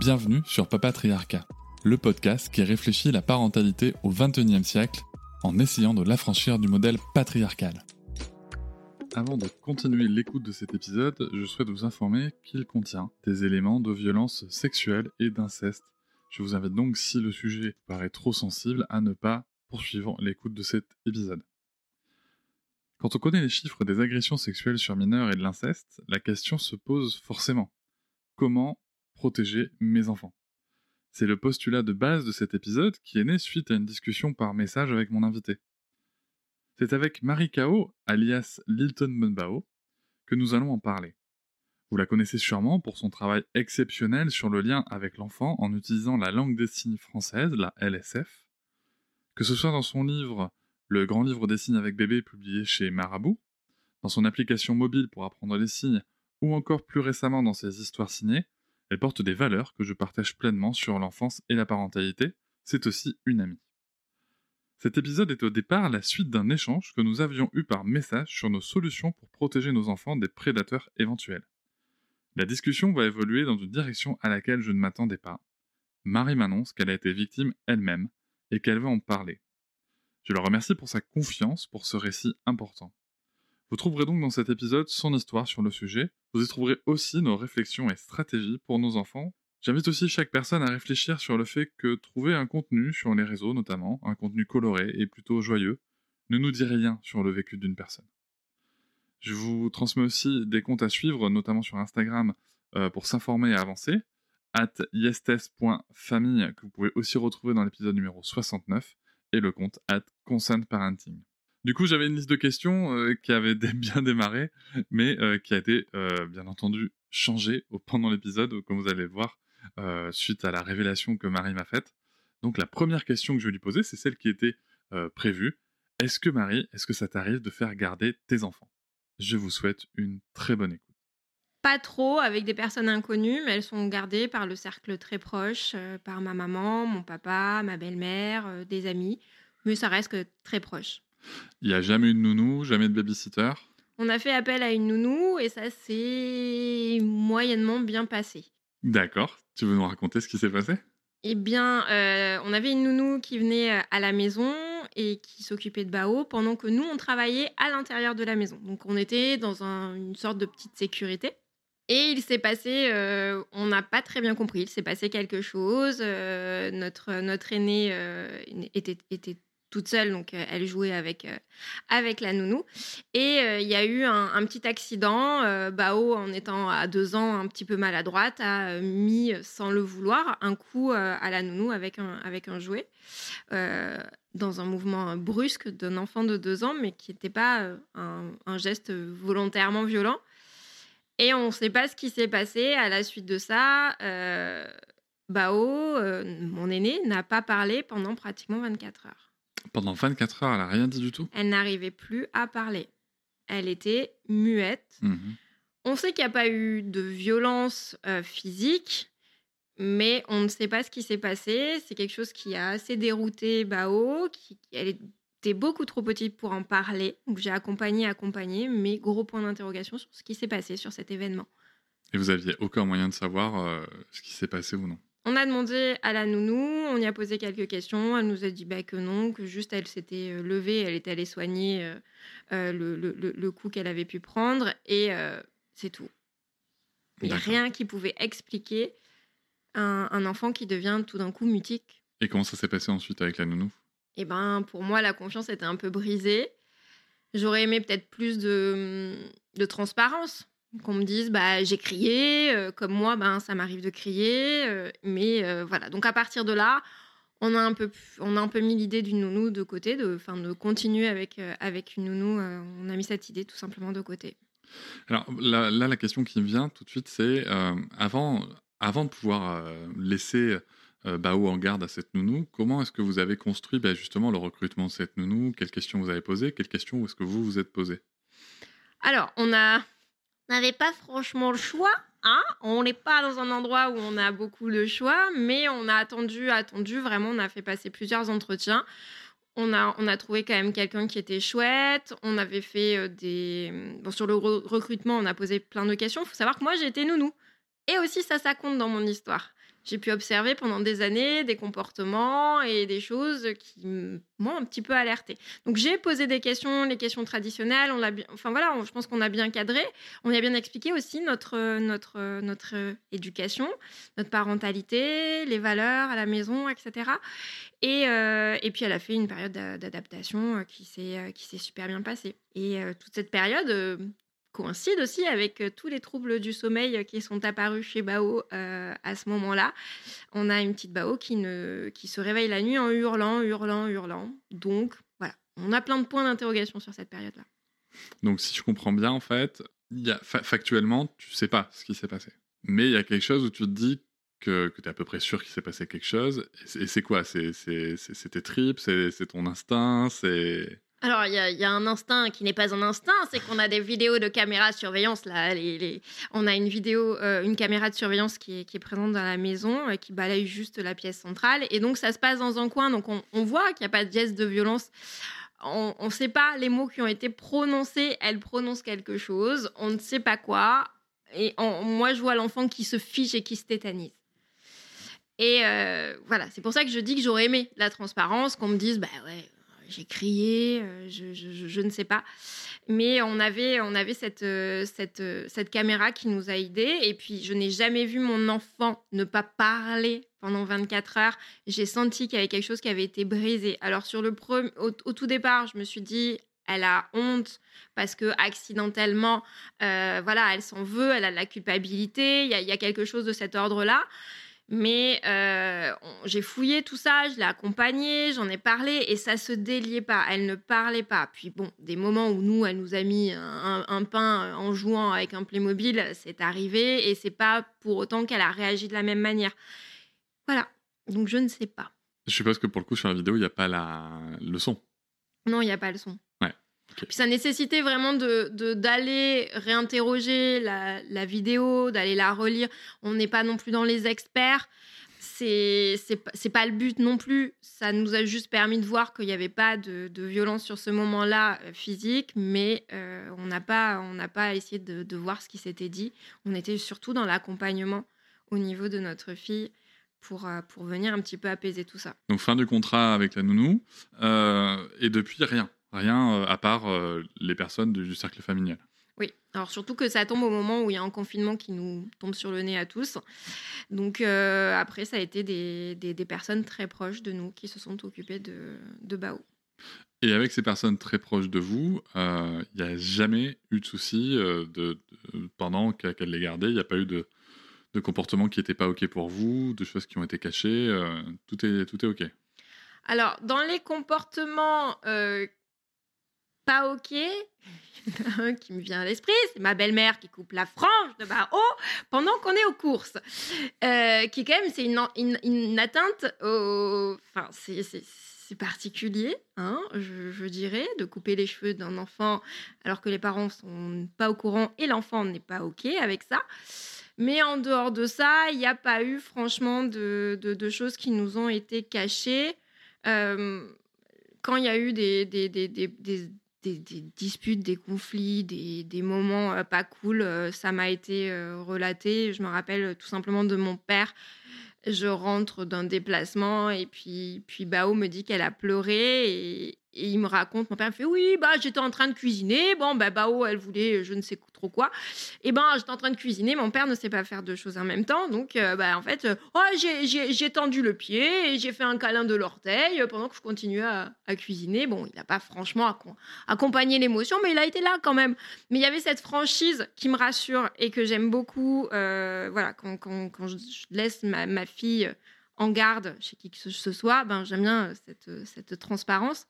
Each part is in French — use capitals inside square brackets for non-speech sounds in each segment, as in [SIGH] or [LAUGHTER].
Bienvenue sur Papatriarcat, le podcast qui réfléchit la parentalité au XXIe siècle en essayant de l'affranchir du modèle patriarcal. Avant de continuer l'écoute de cet épisode, je souhaite vous informer qu'il contient des éléments de violence sexuelle et d'inceste. Je vous invite donc, si le sujet paraît trop sensible, à ne pas poursuivre l'écoute de cet épisode. Quand on connaît les chiffres des agressions sexuelles sur mineurs et de l'inceste, la question se pose forcément. Comment protéger mes enfants C'est le postulat de base de cet épisode qui est né suite à une discussion par message avec mon invité. C'est avec Marie Kao, alias Lilton Munbao, que nous allons en parler. Vous la connaissez sûrement pour son travail exceptionnel sur le lien avec l'enfant en utilisant la langue des signes française, la LSF. Que ce soit dans son livre Le grand livre des signes avec bébé publié chez Marabout, dans son application mobile pour apprendre les signes, ou encore plus récemment dans ses histoires signées, elle porte des valeurs que je partage pleinement sur l'enfance et la parentalité. C'est aussi une amie. Cet épisode est au départ la suite d'un échange que nous avions eu par message sur nos solutions pour protéger nos enfants des prédateurs éventuels. La discussion va évoluer dans une direction à laquelle je ne m'attendais pas. Marie m'annonce qu'elle a été victime elle-même et qu'elle va en parler. Je la remercie pour sa confiance pour ce récit important. Vous trouverez donc dans cet épisode son histoire sur le sujet, vous y trouverez aussi nos réflexions et stratégies pour nos enfants J'invite aussi chaque personne à réfléchir sur le fait que trouver un contenu sur les réseaux notamment, un contenu coloré et plutôt joyeux, ne nous dit rien sur le vécu d'une personne. Je vous transmets aussi des comptes à suivre, notamment sur Instagram, euh, pour s'informer et avancer, at yestes.famille, que vous pouvez aussi retrouver dans l'épisode numéro 69, et le compte at parenting. Du coup, j'avais une liste de questions euh, qui avait [LAUGHS] bien démarré, mais euh, qui a été, bien entendu, changée pendant l'épisode, comme vous allez le voir. Euh, suite à la révélation que Marie m'a faite. Donc la première question que je vais lui poser, c'est celle qui était euh, prévue. Est-ce que Marie, est-ce que ça t'arrive de faire garder tes enfants? Je vous souhaite une très bonne écoute. Pas trop avec des personnes inconnues, mais elles sont gardées par le cercle très proche, euh, par ma maman, mon papa, ma belle-mère, des amis, mais ça reste très proche. Il n'y a jamais eu de nounou, jamais de babysitter On a fait appel à une nounou et ça s'est moyennement bien passé. D'accord. Tu veux nous raconter ce qui s'est passé? Eh bien, euh, on avait une nounou qui venait euh, à la maison et qui s'occupait de Bao pendant que nous, on travaillait à l'intérieur de la maison. Donc, on était dans une sorte de petite sécurité. Et il s'est passé, euh, on n'a pas très bien compris, il s'est passé quelque chose. notre, notre aîné était, était toute seule, donc euh, elle jouait avec, euh, avec la nounou. Et euh, il y a eu un, petit accident. Bao, en étant à deux ans un petit peu maladroite, a mis, sans le vouloir, un coup à la nounou avec un, avec un jouet, dans un mouvement brusque d'un enfant de deux ans, mais qui n'était pas un, geste volontairement violent. Et on ne sait pas ce qui s'est passé à la suite de ça. Bao, mon aîné, n'a pas parlé pendant pratiquement 24 heures. Pendant 24 heures, elle n'a rien dit du tout Elle n'arrivait plus à parler. Elle était muette. Mhm. On sait qu'il n'y a pas eu de violence euh, physique, mais on ne sait pas ce qui s'est passé. C'est quelque chose qui a assez dérouté Bao. Qui, elle était beaucoup trop petite pour en parler. Donc j'ai accompagné, accompagné, mais gros point d'interrogation sur ce qui s'est passé sur cet événement. Et vous aviez aucun moyen de savoir euh, ce qui s'est passé ou non? On a demandé à la nounou, on y a posé quelques questions. Elle nous a dit bah, que non, que juste elle s'était euh, levée, elle était allée soigner euh, euh, le, coup qu'elle avait pu prendre et c'est tout. Il n'y a rien qui pouvait expliquer un, enfant qui devient tout d'un coup mutique. Et comment ça s'est passé ensuite avec la nounou? Eh ben, pour moi, la confiance était un peu brisée. J'aurais aimé peut-être plus de transparence qu'on me dise bah j'ai crié euh, comme moi ben ça m'arrive de crier euh, mais euh, voilà. Donc à partir de là on a un peu on a un peu mis l'idée d'une nounou de côté de de continuer avec avec une nounou on a mis cette idée tout simplement de côté. Alors là, la question qui me vient tout de suite, c'est avant, avant de pouvoir laisser Bao en garde à cette nounou, comment est-ce que vous avez construit bah, justement le recrutement de cette nounou? Quelles questions vous avez posées? Quelles questions est-ce que vous vous êtes posées? Alors, on a n'avait pas franchement le choix. Hein on n'est pas dans un endroit où on a beaucoup de choix, mais on a attendu, attendu, vraiment, on a fait passer plusieurs entretiens. On a, on a trouvé quand même quelqu'un qui était chouette. On avait fait euh, des... Bon, sur le recrutement, on a posé plein de questions. Il faut savoir que moi, j'étais nounou. Et aussi, ça, ça compte dans mon histoire j'ai pu observer pendant des années des comportements et des choses qui m'ont un petit peu alerté. Donc j'ai posé des questions, les questions traditionnelles, enfin voilà, je pense qu'on a bien cadré, on a bien expliqué aussi notre notre notre éducation, notre parentalité, les valeurs à la maison, etc. Et, euh, et puis elle a fait une période d'adaptation qui s'est qui s'est super bien passée. Et euh, toute cette période coïncide aussi avec tous les troubles du sommeil qui sont apparus chez Bao à ce moment-là. On a une petite Bao qui, ne, qui se réveille la nuit en hurlant, hurlant, hurlant. Donc voilà, on a plein de points d'interrogation sur cette période-là. Donc si je comprends bien, en fait, y a, factuellement, tu sais pas ce qui s'est passé. Mais il y a quelque chose où tu te dis que, que tu es à peu près sûr qu'il s'est passé quelque chose. Et c'est quoi? C'est tes tripes? C'est ton instinct? C'est... Alors, il y, a un instinct qui n'est pas un instinct, c'est qu'on a des vidéos de caméras de surveillance. Là, on a une vidéo, euh, une caméra de surveillance qui est, présente dans la maison, euh, qui balaye juste la pièce centrale. Et donc, ça se passe dans un coin. Donc, on, voit qu'il n'y a pas de geste de violence. On ne sait pas les mots qui ont été prononcés. Elle prononce quelque chose. On ne sait pas quoi. Et moi, je vois l'enfant qui se fiche et qui se tétanise. Et euh, voilà, c'est pour ça que je dis que j'aurais aimé la transparence, qu'on me dise, bah ouais j'ai crié, euh, je, ne sais pas. Mais on avait, on avait cette, euh, cette, euh, cette caméra qui nous a aidés. Et puis, je n'ai jamais vu mon enfant ne pas parler pendant 24 heures. J'ai senti qu'il y avait quelque chose qui avait été brisé. Alors, sur le au, tout départ, je me suis dit, elle a honte parce que accidentellement, voilà, elle s'en veut, elle a de la culpabilité. Il y, y, a quelque chose de cet ordre-là. Mais euh, j'ai fouillé tout ça, je l'ai accompagnée, j'en ai parlé et ça se déliait pas. Elle ne parlait pas. Puis bon, des moments où nous, elle nous a mis un, pain en jouant avec un Playmobil, c'est arrivé et c'est pas pour autant qu'elle a réagi de la même manière. Voilà. Donc je ne sais pas. Je suppose que pour le coup, sur la vidéo, il n'y a pas la... le son. Non, il n'y a pas le son. Puis ça nécessitait vraiment de, d'aller réinterroger la, la vidéo, d'aller la relire. On n'est pas non plus dans les experts. C'est, pas le but non plus. Ça nous a juste permis de voir qu'il n'y avait pas de, de, violence sur ce moment-là euh, physique, mais euh, on n'a pas, on pas essayé de, de, voir ce qui s'était dit. On était surtout dans l'accompagnement au niveau de notre fille pour, euh, pour venir un petit peu apaiser tout ça. Donc fin du contrat avec la nounou, et depuis rien. Rien euh, à part euh, les personnes du cercle familial. Oui, alors surtout que ça tombe au moment où il y a un confinement qui nous tombe sur le nez à tous. Donc euh, après, ça a été des, des, personnes très proches de nous qui se sont occupées de, de Bao. Et avec ces personnes très proches de vous, il n'y a jamais eu de soucis de, pendant qu'elle les gardait. Il n'y a pas eu de, de comportements qui n'étaient pas OK pour vous, de choses qui ont été cachées. tout, est, tout est OK. Alors, dans les comportements pas OK? [LAUGHS] Qui me vient à l'esprit, c'est ma belle-mère qui coupe la frange de bas haut pendant qu'on est aux courses. Euh, qui quand même, c'est une, une, atteinte au... Enfin, c'est particulier, hein, je, dirais, de couper les cheveux d'un enfant alors que les parents sont pas au courant et l'enfant n'est pas OK avec ça. Mais en dehors de ça, il n'y a pas eu franchement de, de, choses qui nous ont été cachées. Euh, quand il y a eu des, des, des, des, disputes, des conflits, des, moments euh, pas cool. Euh, ça m'a été euh, relaté. Je me rappelle tout simplement de mon père. Je rentre d'un déplacement et puis, puis Bao me dit qu'elle a pleuré et, il me raconte, mon père me fait oui, bah j'étais en train de cuisiner. Bon, bah Bao, elle voulait je ne sais trop quoi. Et ben j'étais en train de cuisiner, mon père ne sait pas faire deux choses en même temps. Donc, euh, bah en fait, euh, oh, j'ai tendu le pied et j'ai fait un câlin de l'orteil pendant que je continuais à, cuisiner. Bon, il n'a pas franchement accompagné l'émotion, mais il a été là quand même. Mais il y avait cette franchise qui me rassure et que j'aime beaucoup. Euh, voilà, quand, je laisse ma, fille en garde chez qui que ce soit, ben j'aime bien cette, transparence.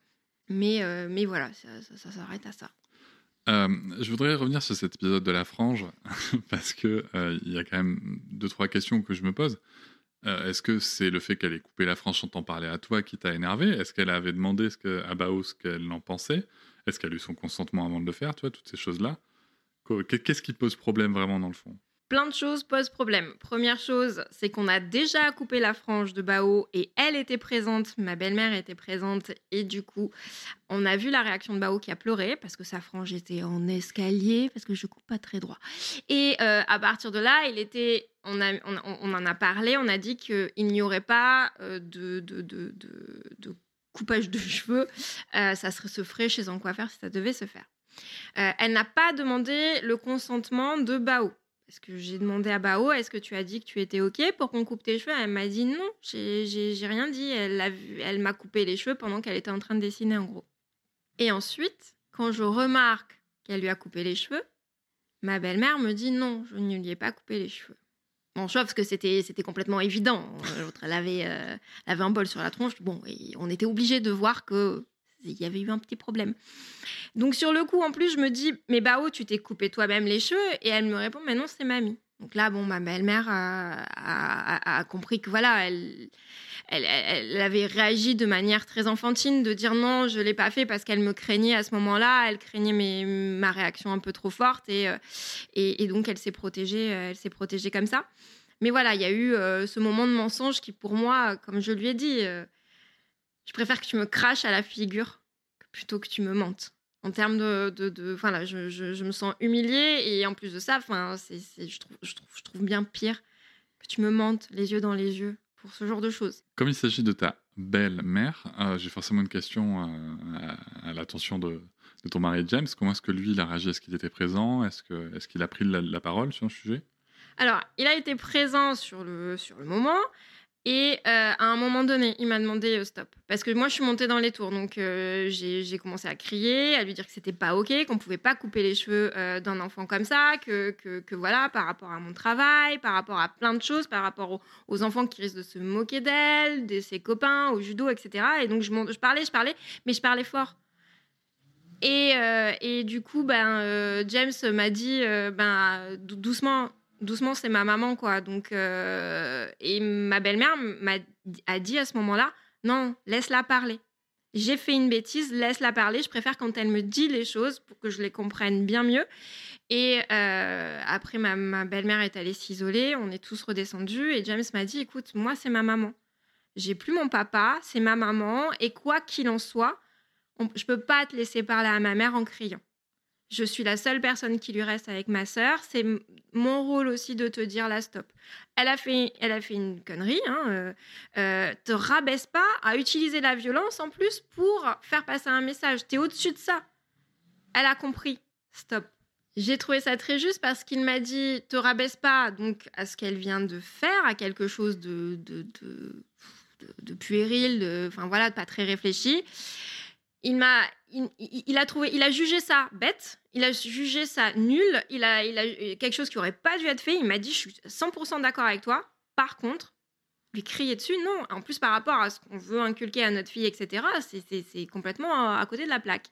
Mais, mais voilà, ça, s'arrête à ça. Euh, je voudrais revenir sur cet épisode de la frange [LAUGHS] parce que euh, il y a quand même deux trois questions que je me pose. Euh, est-ce que c'est le fait qu'elle ait coupé la frange sans t'en parler à toi qui t'a énervé? Est-ce qu'elle avait demandé à Bao ce qu'elle en pensait? Est-ce qu'elle a eu son consentement avant de le faire? Tu toutes ces choses-là. Qu'est-ce qui pose problème vraiment dans le fond? Plein de choses posent problème. Première chose, c'est qu'on a déjà coupé la frange de Bao et elle était présente, ma belle-mère était présente et du coup, on a vu la réaction de Bao qui a pleuré parce que sa frange était en escalier parce que je coupe pas très droit. Et euh, à partir de là, il était, on, en a parlé, on a dit qu'il n'y aurait pas euh, de, coupage de [LAUGHS] cheveux, euh, ça se ferait chez un coiffeur si ça devait se faire. elle n'a pas demandé le consentement de Bao. Est-ce que j'ai demandé à Bao, est-ce que tu as dit que tu étais OK pour qu'on coupe tes cheveux? Elle m'a dit non, j'ai rien dit. Elle, m'a coupé les cheveux pendant qu'elle était en train de dessiner en gros. Et ensuite, quand je remarque qu'elle lui a coupé les cheveux, ma belle-mère me dit non, je ne lui ai pas coupé les cheveux. Bon, parce que c'était complètement évident. L'autre, elle, avait, euh, elle avait un bol sur la tronche. Bon, et on était obligé de voir que il y avait eu un petit problème. Donc sur le coup, en plus, je me dis, mais Bao, tu t'es coupé toi-même les cheveux Et elle me répond, mais non, c'est mamie. Donc là, bon, ma belle-mère a, compris que voilà, elle, elle, avait réagi de manière très enfantine, de dire non, je l'ai pas fait parce qu'elle me craignait à ce moment-là, elle craignait mes, ma réaction un peu trop forte et, euh, et, donc elle s'est protégée, elle s'est protégée comme ça. Mais voilà, il y a eu euh, ce moment de mensonge qui, pour moi, comme je lui ai dit, euh, je préfère que tu me craches à la figure plutôt que tu me mentes. En termes de, de, voilà, je, je, me sens humiliée et en plus de ça, enfin, c'est, je, trouve, je, trouve, je trouve bien pire que tu me mentes les yeux dans les yeux pour ce genre de choses. Comme il s'agit de ta belle-mère, euh, j'ai forcément une question euh, à, l'attention de, de, ton mari James. Comment est-ce que lui, il a réagi? Est-ce qu'il était présent? Est-ce, que, est-ce qu'il a pris la, la parole sur le sujet? Alors, il a été présent sur le, sur le moment. Et euh, à un moment donné, il m'a demandé euh, stop. Parce que moi, je suis montée dans les tours. Donc, euh, j'ai commencé à crier, à lui dire que c'était pas OK, qu'on pouvait pas couper les cheveux d'un enfant comme ça, que, que, voilà, par rapport à mon travail, par rapport à plein de choses, par rapport aux, enfants qui risquent de se moquer d'elle, de ses copains, au judo, etc. Et donc, je, je parlais, je parlais, mais je parlais fort. Et, et du coup, ben, James m'a dit ben, doucement, doucement, c'est ma maman, quoi. Donc, euh, et ma belle-mère m'a dit à ce moment-là, non, laisse-la parler. J'ai fait une bêtise, laisse-la parler. Je préfère quand elle me dit les choses pour que je les comprenne bien mieux. Et euh, après, ma, belle-mère est allée s'isoler. On est tous redescendus. Et James m'a dit, écoute, moi, c'est ma maman. J'ai plus mon papa, c'est ma maman. Et quoi qu'il en soit, je peux pas te laisser parler à ma mère en criant. Je suis la seule personne qui lui reste avec ma sœur. C'est mon rôle aussi de te dire la stop. Elle a fait, elle a fait une connerie. Hein, euh, euh, te rabaisse pas à utiliser la violence en plus pour faire passer un message. Tu es au-dessus de ça. Elle a compris. Stop. J'ai trouvé ça très juste parce qu'il m'a dit te rabaisse pas donc à ce qu'elle vient de faire, à quelque chose de, de, de, de puéril, de, enfin voilà, pas très réfléchi il m'a il, a trouvé il a jugé ça bête il a jugé ça nul il a il a quelque chose qui aurait pas dû être fait. Il m'a dit je suis 100% d'accord avec toi. Par contre lui crier dessus non. En plus par rapport à ce qu'on veut inculquer à notre fille etc c'est complètement à côté de la plaque.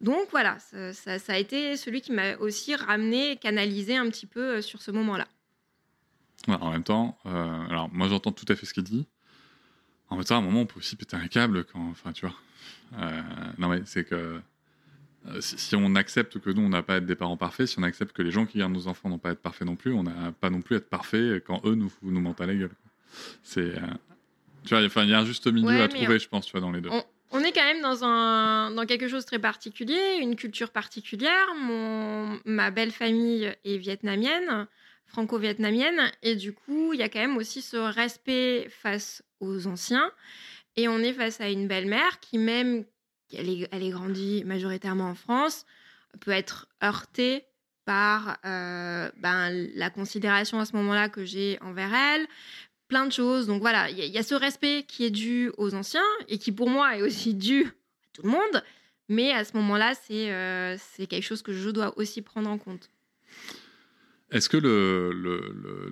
Donc voilà ça, a été celui qui m'a aussi ramené canalisé un petit peu euh, sur ce moment là en même temps euh, alors moi j'entends tout à fait ce qu'il dit. En même temps à un moment on peut aussi péter un câble quand enfin tu vois. euh, non, mais c'est que euh, si, on accepte que nous, on n'a pas à être des parents parfaits, si on accepte que les gens qui gardent nos enfants n'ont pas à être parfaits non plus, on n'a pas non plus à être parfaits quand eux nous, nous mentent à la gueule. C'est, euh, tu vois, il y a un juste milieu à trouver, je pense, tu vois, dans les deux. On, est quand même dans, un, dans quelque chose de très particulier, une culture particulière. Mon, ma belle famille est vietnamienne, franco-vietnamienne, et du coup, il y a quand même aussi ce respect face aux anciens. Et on est face à une belle-mère qui, même, elle est, elle est grandie majoritairement en France, peut être heurtée par euh, ben, la considération à ce moment-là que j'ai envers elle, plein de choses. Donc voilà, il y, a ce respect qui est dû aux anciens et qui pour moi est aussi [LAUGHS] dû à tout le monde. Mais à ce moment-là, c'est euh, c'est quelque chose que je dois aussi prendre en compte. Est-ce que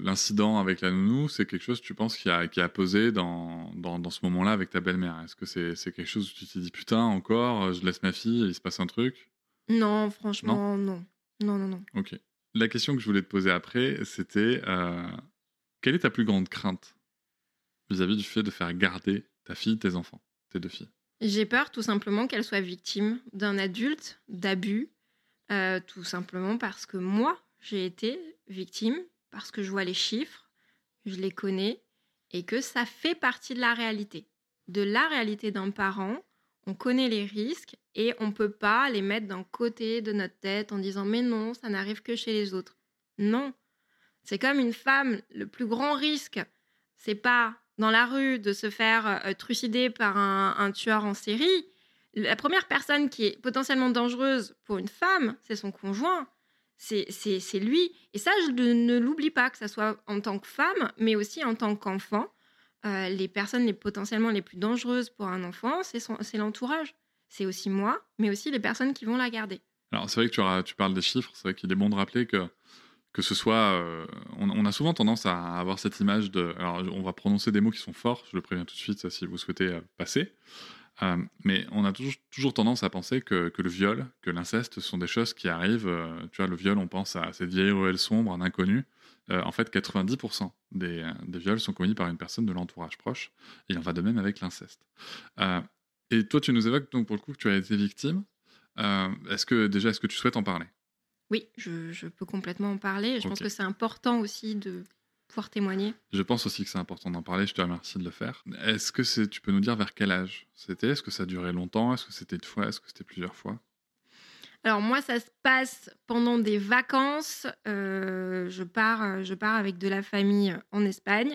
l'incident avec la nounou, c'est quelque chose, tu penses, qui a, qui a posé dans, dans, ce moment-là avec ta belle-mère? Est-ce que c'est quelque chose où tu t'es dit, putain, encore, je laisse ma fille, il se passe un truc? Non, franchement, non. Non, non, non. Ok. La question que je voulais te poser après, c'était euh, quelle est ta plus grande crainte vis-à-vis du fait de faire garder ta fille, tes enfants, tes deux filles? J'ai peur tout simplement qu'elle soit victime d'un adulte, d'abus, euh, tout simplement parce que moi, j'ai été victime, parce que je vois les chiffres, je les connais, et que ça fait partie de la réalité. De la réalité d'un parent, on connaît les risques et on ne peut pas les mettre d'un côté de notre tête en disant mais non, ça n'arrive que chez les autres. Non. C'est comme une femme, le plus grand risque, c'est pas dans la rue de se faire euh, trucider par un, tueur en série. La première personne qui est potentiellement dangereuse pour une femme, c'est son conjoint. C'est lui. Et ça, je ne l'oublie pas, que ce soit en tant que femme, mais aussi en tant qu'enfant. Euh, les personnes les potentiellement les plus dangereuses pour un enfant, c'est l'entourage. C'est aussi moi, mais aussi les personnes qui vont la garder. Alors c'est vrai que tu, parles des chiffres, c'est vrai qu'il est bon de rappeler que que ce soit, euh, on, a souvent tendance à avoir cette image de, alors on va prononcer des mots qui sont forts, je le préviens tout de suite si vous souhaitez euh, passer, mais on a toujours, toujours tendance à penser que, que le viol, que l'inceste sont des choses qui arrivent, tu vois, le viol, on pense à cette vieille ruelle sombre, un inconnu, euh, en fait, 90% des, des, viols sont commis par une personne de l'entourage proche. Et il en va de même avec l'inceste. Euh, et toi, tu nous évoques donc pour le coup que tu as été victime. Euh, est-ce que déjà, est-ce que tu souhaites en parler? Oui, je, peux complètement en parler. Je pense que c'est important aussi de pouvoir témoigner. Je pense aussi que c'est important d'en parler. Je te remercie de le faire. Est-ce que tu peux nous dire vers quel âge c'était? Est-ce que ça a duré longtemps? Est-ce que c'était une fois? Est-ce que c'était plusieurs fois? Alors moi, ça se passe pendant des vacances. Euh, je, pars, euh, je pars avec de la famille en Espagne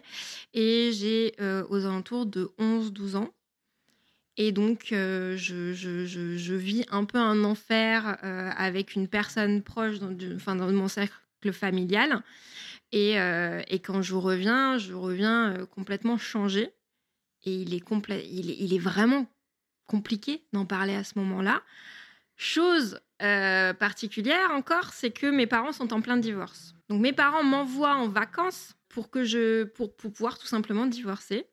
et j'ai euh, aux alentours de 11-12 ans. Et donc, je, je, vis un peu un enfer avec une personne proche dans, enfin, dans mon cercle familial. Et, et, quand je reviens, je reviens complètement changée. Et il est, il est, il est vraiment compliqué d'en parler à ce moment-là. Chose euh, particulière encore, c'est que mes parents sont en plein divorce. Donc mes parents m'envoient en vacances pour que je pour, pouvoir tout simplement divorcer.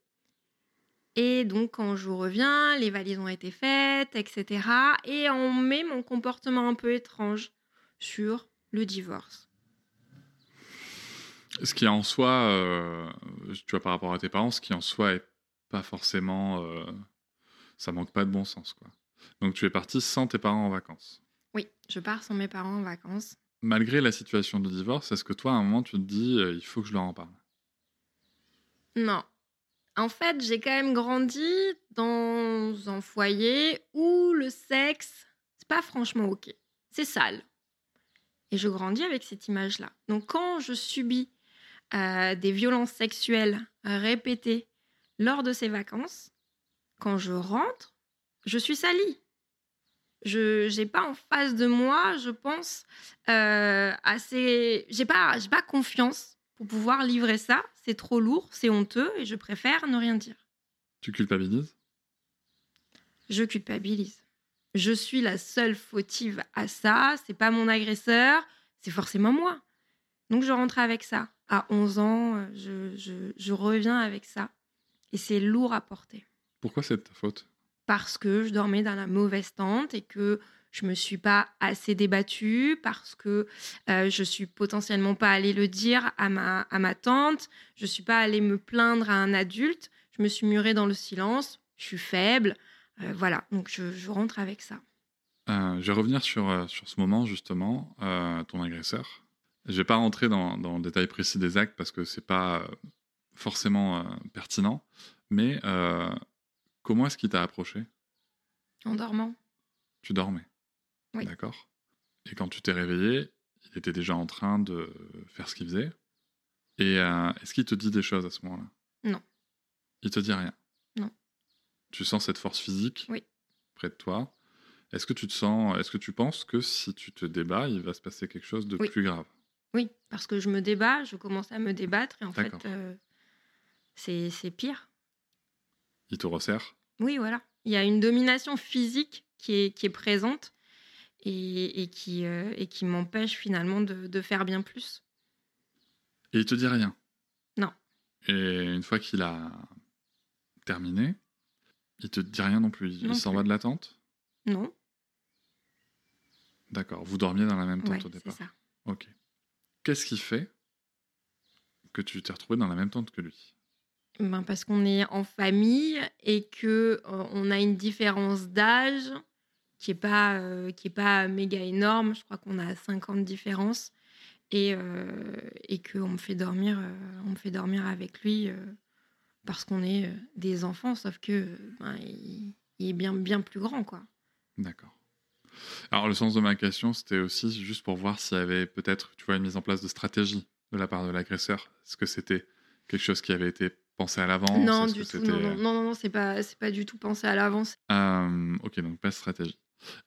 Et donc quand je reviens, les valises ont été faites, etc. Et on met mon comportement un peu étrange sur le divorce. Ce qui en soi, euh, tu vois par rapport à tes parents, ce qui en soi est pas forcément, euh, ça manque pas de bon sens quoi. Donc tu es parti sans tes parents en vacances. Oui, je pars sans mes parents en vacances. Malgré la situation de divorce, est-ce que toi, à un moment, tu te dis, euh, il faut que je leur en parle? Non. En fait, j'ai quand même grandi dans un foyer où le sexe, c'est pas franchement ok. C'est sale. Et je grandis avec cette image-là. Donc quand je subis des violences sexuelles répétées lors de ces vacances, quand je rentre, je suis salie je n'ai pas en face de moi, je pense, euh, assez. J'ai pas, pas confiance pour pouvoir livrer ça. C'est trop lourd, c'est honteux et je préfère ne rien dire. Tu culpabilises? Je culpabilise. Je suis la seule fautive à ça. C'est pas mon agresseur, c'est forcément moi. Donc je rentre avec ça. À 11 ans, je, je, je reviens avec ça. Et c'est lourd à porter. Pourquoi c'est ta faute? Parce que je dormais dans la mauvaise tente et que je me suis pas assez débattue parce que euh, je suis potentiellement pas allée le dire à ma, à ma tante, je suis pas allée me plaindre à un adulte, je me suis murée dans le silence, je suis faible, euh, voilà, donc je, rentre avec ça. Euh, je vais revenir sur, sur ce moment justement, ton agresseur. Je vais pas rentrer dans, dans, le détail précis des actes parce que c'est pas forcément pertinent, mais Comment est-ce qu'il t'a approché? En dormant. Tu dormais? Oui. D'accord. Et quand tu t'es réveillé, il était déjà en train de faire ce qu'il faisait? Et euh, est-ce qu'il te dit des choses à ce moment-là? Non. Il te dit rien? Non. Tu sens cette force physique? Oui. près de toi? Est-ce que tu te sens, est-ce que tu penses que si tu te débats, il va se passer quelque chose de plus grave? Oui, parce que je me débat, je commence à me débattre et en fait, euh, c'est pire. Il te resserre Oui, voilà. Il y a une domination physique qui est, qui est présente et, et qui, euh, et qui m'empêche finalement de, de, faire bien plus. Et il te dit rien? Non. Et une fois qu'il a terminé, il te dit rien non plus. Il s'en va de la tente? Non. D'accord. Vous dormiez dans la même tente Ouais, au c'est départ. ça. Ok. Qu'est-ce qui fait que tu t'es retrouvé dans la même tente que lui? Ben, parce qu'on est en famille et que euh, on a une différence d'âge qui est pas euh, qui est pas méga énorme. Je crois qu'on a 5 ans de différence et euh, et que on me fait dormir euh, on me fait dormir avec lui parce qu'on est des enfants. Sauf que ben, il, il est bien bien plus grand quoi. D'accord. Alors, le sens de ma question, c'était aussi juste pour voir s'il y avait peut-être, tu vois, une mise en place de stratégie de la part de l'agresseur. Est-ce que c'était quelque chose qui avait été pensé à l'avance? Non du tout. Non non non non, c'est pas c'est pas du tout pensé à l'avance. Euh, ok, donc pas de stratégie.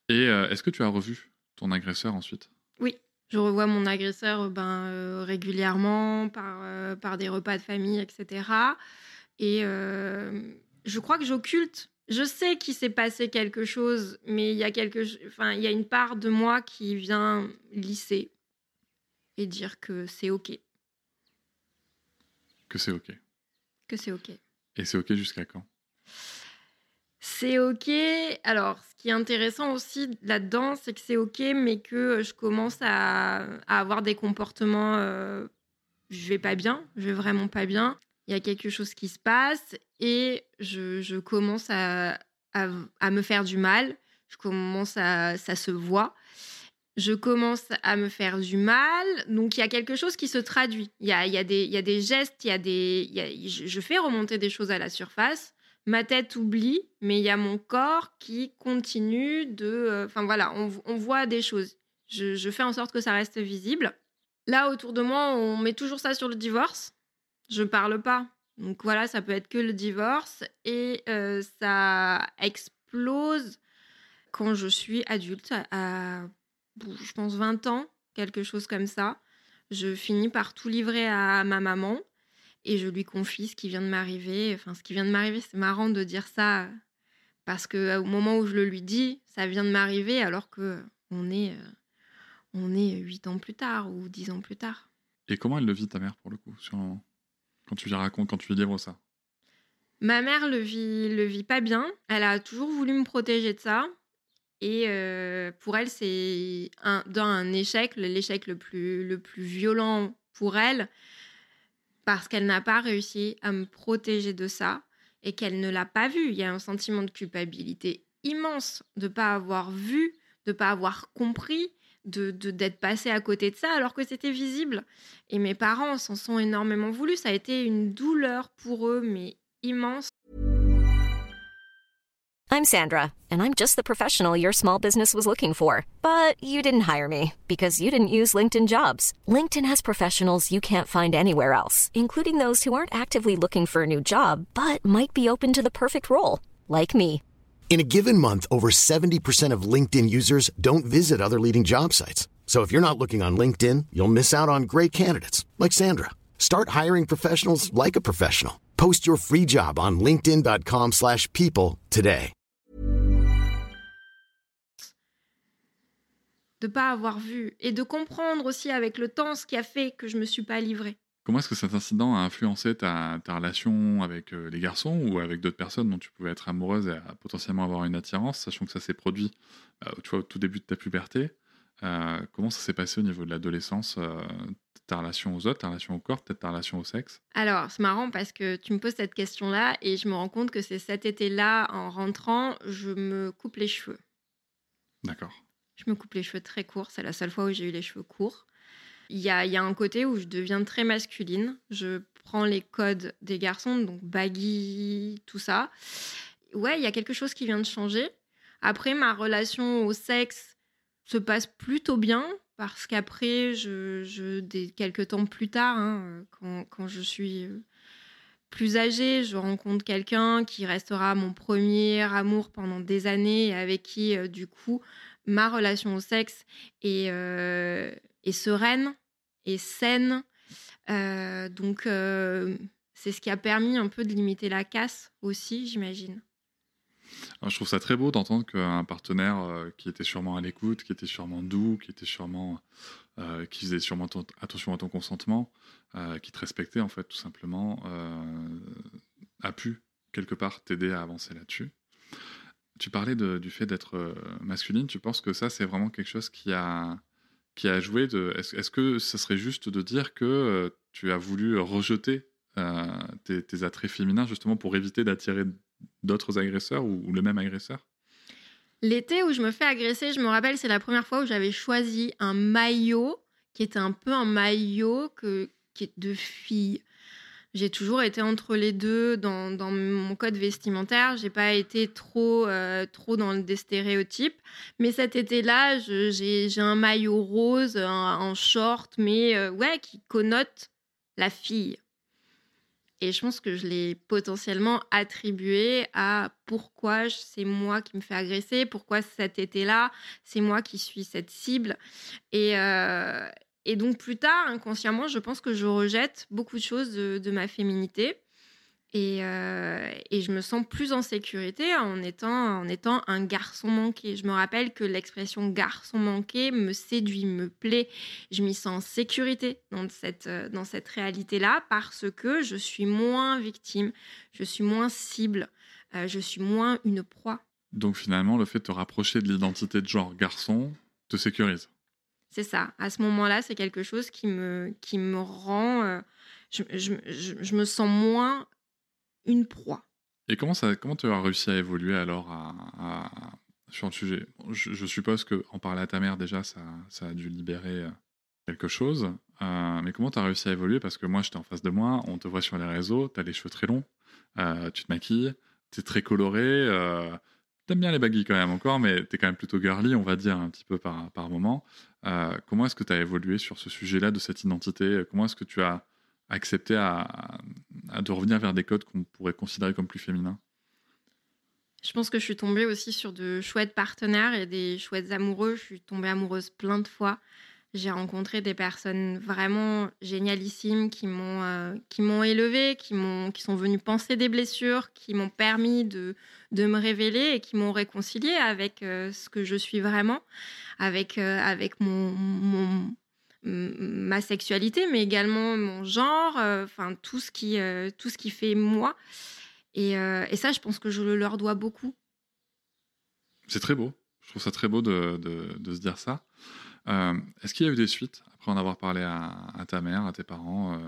Et euh, est-ce que tu as revu ton agresseur ensuite? Oui, je revois mon agresseur euh, ben, euh, régulièrement par, par des repas de famille, etc. Et je crois que j'occulte. Je sais qu'il s'est passé quelque chose, mais il y, a quelque... enfin, il y a une part de moi qui vient lisser et dire que c'est OK. Que c'est ok. Que c'est OK. Et c'est ok jusqu'à quand? C'est ok. Alors, ce qui est intéressant aussi là-dedans, c'est que c'est ok, mais que je commence à, à avoir des comportements. euh, je vais pas bien, je vais vraiment pas bien. Il y a quelque chose qui se passe et je, commence à, me faire du mal. Je commence à. Ça se voit. Je commence à me faire du mal. Donc, il y a quelque chose qui se traduit. Il y a, des, gestes, il y a des. je, fais remonter des choses à la surface ma tête oublie, mais il y a mon corps qui continue de... euh, Enfin voilà, on, voit des choses. Je fais en sorte que ça reste visible. Là, autour de moi, on met toujours ça sur le divorce. Je parle pas. Donc voilà, ça peut être que le divorce. Et euh, ça explose quand je suis adulte, à, je pense, 20 ans, quelque chose comme ça. Je finis par tout livrer à ma maman et je lui confie ce qui vient de m'arriver. Enfin, ce qui vient de m'arriver, c'est marrant de dire ça parce que euh, au moment où je le lui dis, ça vient de m'arriver alors que on est euh, on est huit ans plus tard ou dix ans plus tard. Et comment elle le vit, ta mère, pour le coup, sur... quand tu lui racontes, quand tu lui livres ça Ma mère le vit le vit pas bien. Elle a toujours voulu me protéger de ça. Et euh, pour elle, c'est un, dans un échec, l'échec le plus, le plus violent pour elle, parce qu'elle n'a pas réussi à me protéger de ça et qu'elle ne l'a pas vu. Il y a un sentiment de culpabilité immense de ne pas avoir vu, de ne pas avoir compris, de d'être passé à côté de ça alors que c'était visible. Et mes parents s'en sont énormément voulus. Ça a été une douleur pour eux, mais immense. I'm Sandra, and I'm just the professional your small business was looking for. But you didn't hire me because you didn't use LinkedIn jobs. LinkedIn has professionals you can't find anywhere else, including those who aren't actively looking for a new job but might be open to the perfect role, like me. In a given month, over 70% of LinkedIn users don't visit other leading job sites. So if you're not looking on LinkedIn, you'll miss out on great candidates like Sandra. Start hiring professionals like a professional. Post your free job on linkedin.com/people today. de pas avoir vu et de comprendre aussi avec le temps ce qui a fait que je me suis pas livrée. Comment est-ce que cet incident a influencé ta, ta relation avec euh, les garçons ou avec d'autres personnes dont tu pouvais être amoureuse et à potentiellement avoir une attirance, sachant que ça s'est produit euh, tu vois, au tout début de ta puberté Euh, Comment ça s'est passé au niveau de l'adolescence Ta relation aux autres, ta relation au corps, peut-être ta relation au sexe? Alors, c'est marrant parce que tu me poses cette question-là et je me rends compte que c'est cet été-là, en rentrant, je me coupe les cheveux. D'accord. Je me coupe les cheveux très courts, c'est la seule fois où j'ai eu les cheveux courts. Il y a, un côté où je deviens très masculine. Je prends les codes des garçons, donc baggy, tout ça. Ouais, il y a quelque chose qui vient de changer. Après, ma relation au sexe se passe plutôt bien parce qu'après, je, quelques temps plus tard, hein, quand, quand je suis euh, plus âgée, je rencontre quelqu'un qui restera mon premier amour pendant des années et avec qui, euh, du coup, ma relation au sexe est, euh, est sereine et saine. Euh, donc, euh, c'est ce qui a permis un peu de limiter la casse aussi, j'imagine. Alors, je trouve ça très beau d'entendre qu'un partenaire euh, qui était sûrement à l'écoute, qui était sûrement doux, qui était sûrement, qui faisait sûrement attention à ton consentement, qui te respectait en fait tout simplement, a pu quelque part t'aider à avancer là-dessus. Tu parlais du fait d'être masculine. Tu penses que ça, c'est vraiment quelque chose qui a, qui a joué de... Est-ce que ça serait juste de dire que euh, tu as voulu rejeter euh, tes, attraits féminins justement pour éviter d'attirer d'autres agresseurs ou, le même agresseur? L'été où je me fais agresser, je me rappelle, c'est la première fois où j'avais choisi un maillot qui était un peu un maillot que, qui est de fille. J'ai toujours été entre les deux dans, mon code vestimentaire. J'ai pas été trop, euh, trop dans des stéréotypes. Mais cet été-là, j'ai un maillot rose, un, short, mais euh, ouais, qui connote la fille. Et je pense que je l'ai potentiellement attribué à pourquoi c'est moi qui me fais agresser, pourquoi cet été-là, c'est moi qui suis cette cible. Et, euh, et donc plus tard, inconsciemment, je pense que je rejette beaucoup de choses de, ma féminité. Euh, et, je me sens plus en sécurité en étant, en étant un garçon manqué. Je me rappelle que l'expression garçon manqué me séduit, me plaît. Je m'y sens en sécurité dans cette, euh, dans cette réalité-là parce que je suis moins victime, je suis moins cible, euh, je suis moins une proie. Donc finalement, le fait de te rapprocher de l'identité de genre garçon te sécurise c'est ça. À ce moment-là, c'est quelque chose qui me, qui me rend. Euh, je, me sens moins une proie. Et comment, ça, comment tu as réussi à évoluer alors à, sur le sujet? Je, suppose qu'en parler à ta mère, déjà, ça, ça a dû libérer euh, quelque chose. Euh, mais comment tu as réussi à évoluer? Parce que moi, j'étais en face de moi, on te voit sur les réseaux, tu as les cheveux très longs, tu te maquilles, tu es très coloré. T'aimes bien les baggy quand même encore, mais t'es quand même plutôt girly, on va dire, un petit peu par, par moment. Euh, comment est-ce que tu as évolué sur ce sujet-là de cette identité? Comment est-ce que tu as accepté à, de revenir vers des codes qu'on pourrait considérer comme plus féminins? Je pense que je suis tombée aussi sur de chouettes partenaires et des chouettes amoureux. Je suis tombée amoureuse plein de fois. J'ai rencontré des personnes vraiment génialissimes qui m'ont euh, qui m'ont élevée, qui m'ont qui sont venues penser des blessures, qui m'ont permis de de me révéler et qui m'ont réconciliée avec euh, ce que je suis vraiment, avec euh, avec mon, mon ma sexualité, mais également mon genre, enfin tout ce qui tout ce qui fait moi. Et, et, ça, je pense que je le leur dois beaucoup. C'est très beau. Je trouve ça très beau de, de, de se dire ça. Euh, est-ce qu'il y a eu des suites après en avoir parlé à, ta mère, à tes parents